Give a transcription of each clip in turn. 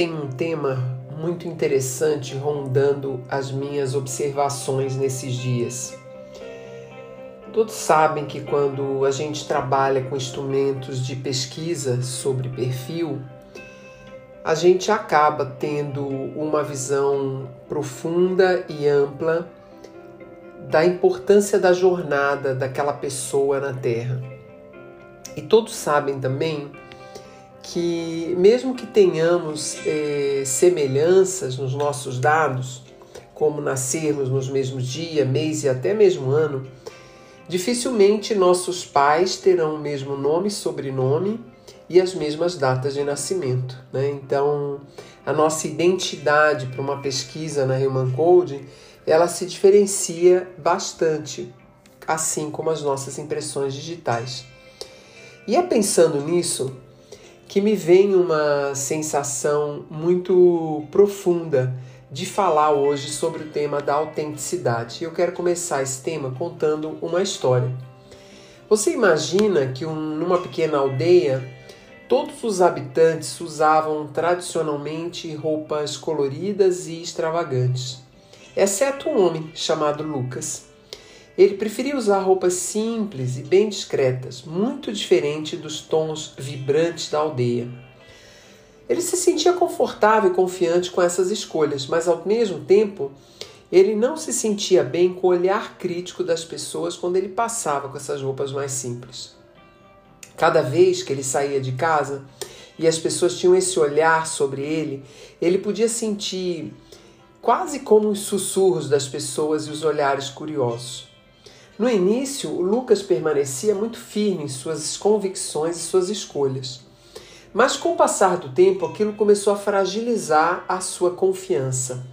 Tem um tema muito interessante rondando as minhas observações nesses dias. Todos sabem que quando a gente trabalha com instrumentos de pesquisa sobre perfil, a gente acaba tendo uma visão profunda e ampla da importância da jornada daquela pessoa na Terra. E todos sabem também que, mesmo que tenhamos eh, semelhanças nos nossos dados, como nascermos nos mesmos dia, mês e até mesmo ano, dificilmente nossos pais terão o mesmo nome e sobrenome e as mesmas datas de nascimento. Né? Então, a nossa identidade para uma pesquisa na Human Code ela se diferencia bastante, assim como as nossas impressões digitais. E é pensando nisso que me vem uma sensação muito profunda de falar hoje sobre o tema da autenticidade. Eu quero começar esse tema contando uma história. Você imagina que um, numa pequena aldeia todos os habitantes usavam tradicionalmente roupas coloridas e extravagantes, exceto um homem chamado Lucas. Ele preferia usar roupas simples e bem discretas, muito diferente dos tons vibrantes da aldeia. Ele se sentia confortável e confiante com essas escolhas, mas ao mesmo tempo ele não se sentia bem com o olhar crítico das pessoas quando ele passava com essas roupas mais simples. Cada vez que ele saía de casa e as pessoas tinham esse olhar sobre ele, ele podia sentir quase como os sussurros das pessoas e os olhares curiosos. No início, Lucas permanecia muito firme em suas convicções e suas escolhas. Mas com o passar do tempo, aquilo começou a fragilizar a sua confiança.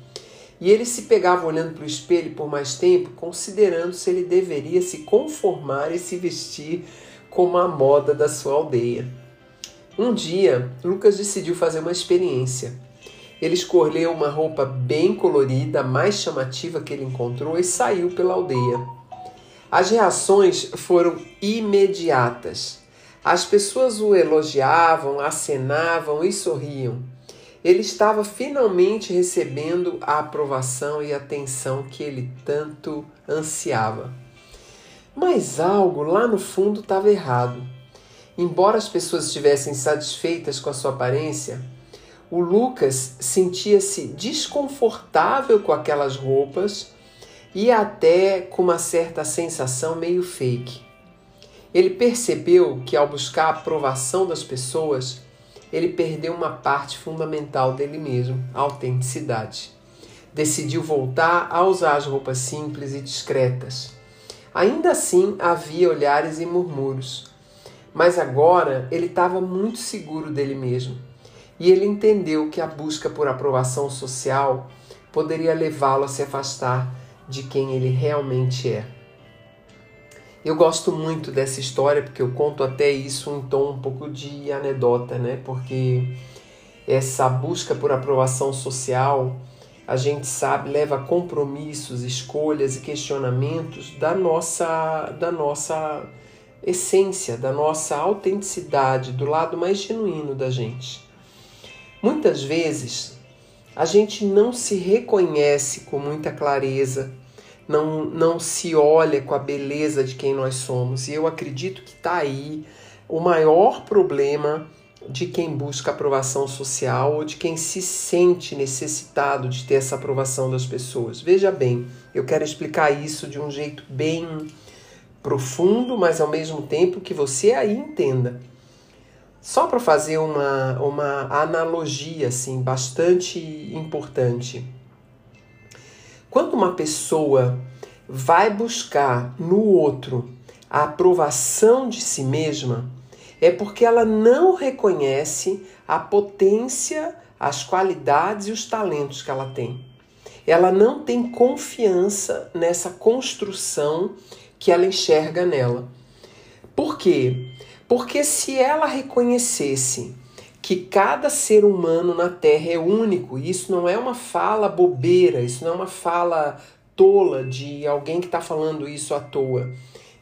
E ele se pegava olhando para o espelho por mais tempo, considerando se ele deveria se conformar e se vestir como a moda da sua aldeia. Um dia, Lucas decidiu fazer uma experiência. Ele escolheu uma roupa bem colorida, a mais chamativa que ele encontrou, e saiu pela aldeia. As reações foram imediatas. As pessoas o elogiavam, acenavam e sorriam. Ele estava finalmente recebendo a aprovação e atenção que ele tanto ansiava. Mas algo lá no fundo estava errado. Embora as pessoas estivessem satisfeitas com a sua aparência, o Lucas sentia-se desconfortável com aquelas roupas e até com uma certa sensação meio fake. Ele percebeu que ao buscar a aprovação das pessoas, ele perdeu uma parte fundamental dele mesmo, a autenticidade. Decidiu voltar a usar as roupas simples e discretas. Ainda assim havia olhares e murmúrios, mas agora ele estava muito seguro dele mesmo e ele entendeu que a busca por aprovação social poderia levá-lo a se afastar de quem ele realmente é. Eu gosto muito dessa história porque eu conto até isso em tom um pouco de anedota, né? Porque essa busca por aprovação social, a gente sabe, leva compromissos, escolhas e questionamentos da nossa da nossa essência, da nossa autenticidade, do lado mais genuíno da gente. Muitas vezes a gente não se reconhece com muita clareza, não, não se olha com a beleza de quem nós somos. E eu acredito que está aí o maior problema de quem busca aprovação social ou de quem se sente necessitado de ter essa aprovação das pessoas. Veja bem, eu quero explicar isso de um jeito bem profundo, mas ao mesmo tempo que você aí entenda. Só para fazer uma, uma analogia assim, bastante importante. Quando uma pessoa vai buscar no outro a aprovação de si mesma, é porque ela não reconhece a potência, as qualidades e os talentos que ela tem. Ela não tem confiança nessa construção que ela enxerga nela. Por quê? Porque se ela reconhecesse que cada ser humano na Terra é único, e isso não é uma fala bobeira, isso não é uma fala tola de alguém que está falando isso à toa.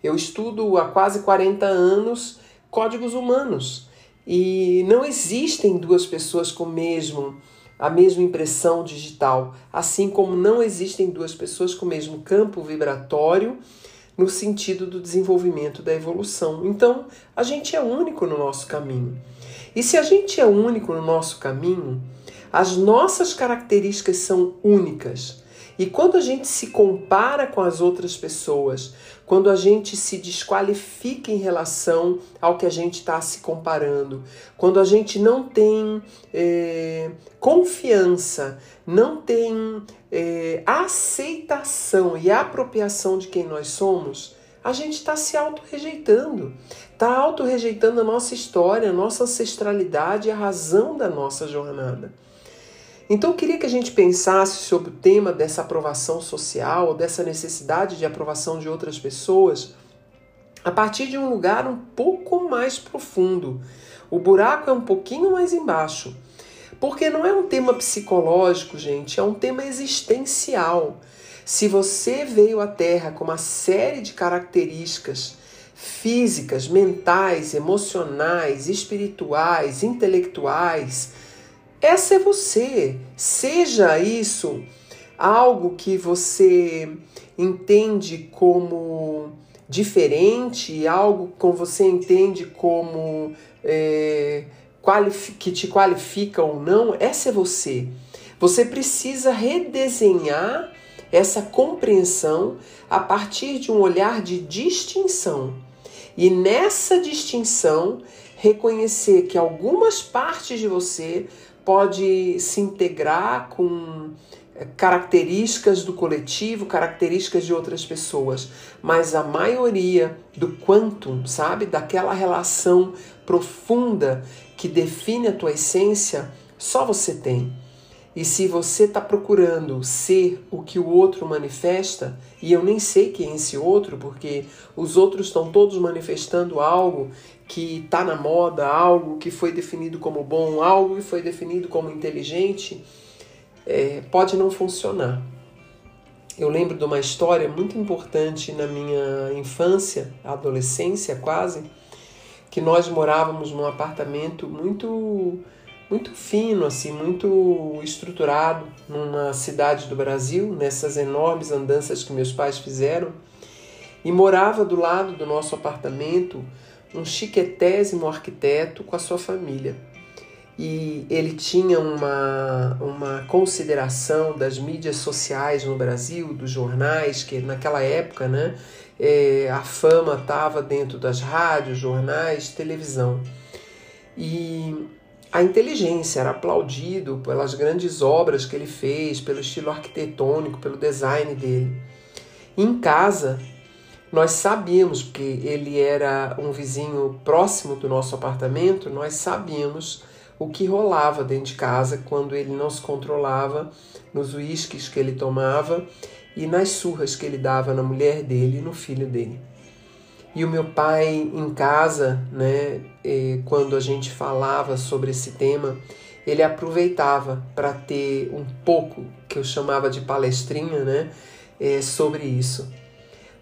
Eu estudo há quase 40 anos códigos humanos e não existem duas pessoas com mesmo a mesma impressão digital, assim como não existem duas pessoas com o mesmo campo vibratório no sentido do desenvolvimento da evolução. Então, a gente é único no nosso caminho. E se a gente é único no nosso caminho, as nossas características são únicas. E quando a gente se compara com as outras pessoas, quando a gente se desqualifica em relação ao que a gente está se comparando, quando a gente não tem é, confiança, não tem é, aceitação e apropriação de quem nós somos, a gente está se auto-rejeitando. Está auto-rejeitando a nossa história, a nossa ancestralidade a razão da nossa jornada. Então eu queria que a gente pensasse sobre o tema dessa aprovação social, dessa necessidade de aprovação de outras pessoas, a partir de um lugar um pouco mais profundo. O buraco é um pouquinho mais embaixo. Porque não é um tema psicológico, gente, é um tema existencial. Se você veio à Terra com uma série de características físicas, mentais, emocionais, espirituais, intelectuais, essa é você. Seja isso algo que você entende como diferente, algo que você entende como é, que te qualifica ou não, essa é você. Você precisa redesenhar essa compreensão a partir de um olhar de distinção. E nessa distinção, reconhecer que algumas partes de você pode se integrar com eh, características do coletivo, características de outras pessoas, mas a maioria do quantum, sabe, daquela relação profunda que define a tua essência, só você tem. E se você está procurando ser o que o outro manifesta, e eu nem sei quem é esse outro, porque os outros estão todos manifestando algo que está na moda, algo que foi definido como bom, algo que foi definido como inteligente, é, pode não funcionar. Eu lembro de uma história muito importante na minha infância, adolescência quase, que nós morávamos num apartamento muito muito fino, assim, muito estruturado, numa cidade do Brasil, nessas enormes andanças que meus pais fizeram, e morava do lado do nosso apartamento um chiquetésimo arquiteto com a sua família. E ele tinha uma, uma consideração das mídias sociais no Brasil, dos jornais, que naquela época né, é, a fama estava dentro das rádios, jornais, televisão. E a inteligência era aplaudido pelas grandes obras que ele fez, pelo estilo arquitetônico, pelo design dele. em casa, nós sabíamos, porque ele era um vizinho próximo do nosso apartamento, nós sabíamos o que rolava dentro de casa quando ele não se controlava nos uísques que ele tomava e nas surras que ele dava na mulher dele e no filho dele. E o meu pai em casa, né, quando a gente falava sobre esse tema, ele aproveitava para ter um pouco que eu chamava de palestrinha, né, sobre isso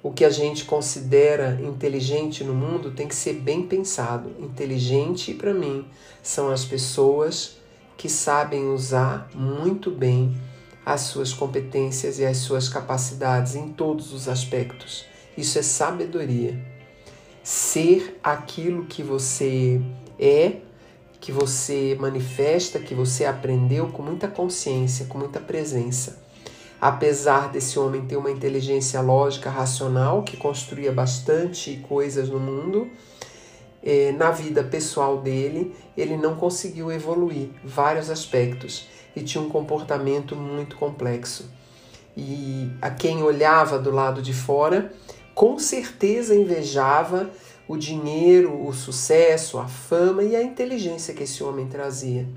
o que a gente considera inteligente no mundo tem que ser bem pensado. Inteligente, para mim, são as pessoas que sabem usar muito bem as suas competências e as suas capacidades em todos os aspectos. Isso é sabedoria. Ser aquilo que você é, que você manifesta, que você aprendeu com muita consciência, com muita presença apesar desse homem ter uma inteligência lógica, racional, que construía bastante coisas no mundo, é, na vida pessoal dele, ele não conseguiu evoluir vários aspectos e tinha um comportamento muito complexo. e a quem olhava do lado de fora, com certeza invejava o dinheiro, o sucesso, a fama e a inteligência que esse homem trazia.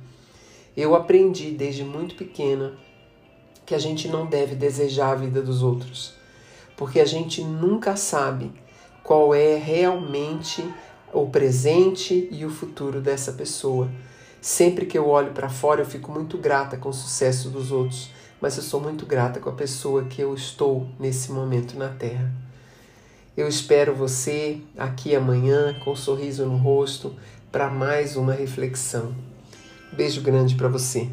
Eu aprendi desde muito pequena que a gente não deve desejar a vida dos outros, porque a gente nunca sabe qual é realmente o presente e o futuro dessa pessoa. Sempre que eu olho para fora, eu fico muito grata com o sucesso dos outros, mas eu sou muito grata com a pessoa que eu estou nesse momento na Terra. Eu espero você aqui amanhã com um sorriso no rosto para mais uma reflexão. Beijo grande para você.